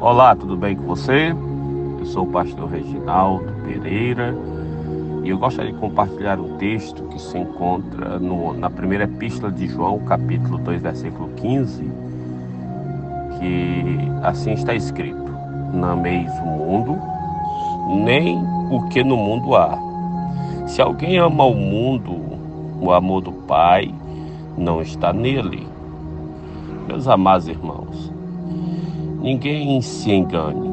Olá, tudo bem com você? Eu sou o pastor Reginaldo Pereira e eu gostaria de compartilhar um texto que se encontra no, na primeira epístola de João, capítulo 2, versículo 15, que assim está escrito: Não ameis o mundo, nem o que no mundo há. Se alguém ama o mundo, o amor do Pai não está nele. Meus amados irmãos, ninguém se engane.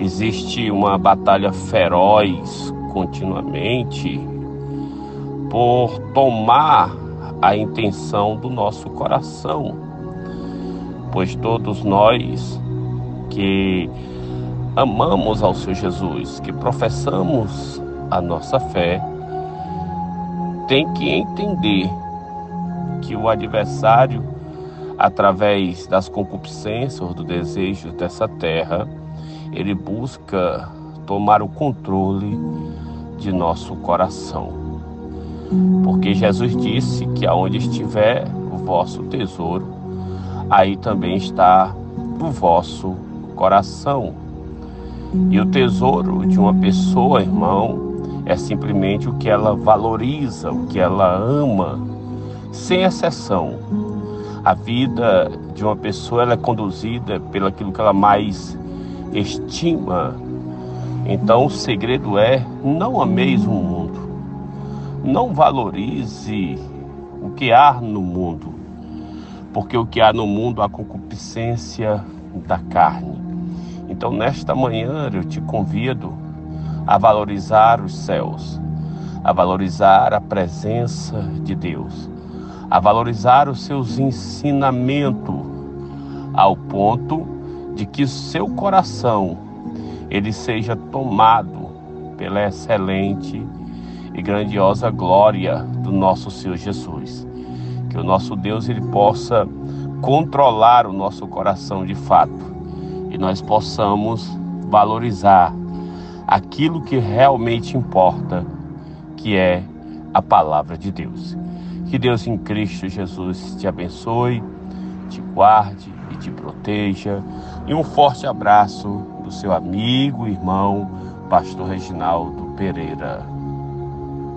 Existe uma batalha feroz continuamente por tomar a intenção do nosso coração, pois todos nós que amamos ao Senhor Jesus, que professamos a nossa fé, tem que entender que o adversário através das concupiscências do desejo dessa terra, ele busca tomar o controle de nosso coração. Porque Jesus disse que aonde estiver o vosso tesouro, aí também está o vosso coração. E o tesouro de uma pessoa, irmão, é simplesmente o que ela valoriza, o que ela ama, sem exceção. A vida de uma pessoa ela é conduzida pelo aquilo que ela mais estima. Então o segredo é não ameis o mundo. Não valorize o que há no mundo. Porque o que há no mundo é a concupiscência da carne. Então nesta manhã eu te convido a valorizar os céus, a valorizar a presença de Deus a valorizar os seus ensinamentos ao ponto de que seu coração ele seja tomado pela excelente e grandiosa glória do nosso Senhor Jesus. Que o nosso Deus ele possa controlar o nosso coração de fato e nós possamos valorizar aquilo que realmente importa, que é a palavra de Deus. Que Deus em Cristo Jesus te abençoe, te guarde e te proteja. E um forte abraço do seu amigo, irmão, pastor Reginaldo Pereira.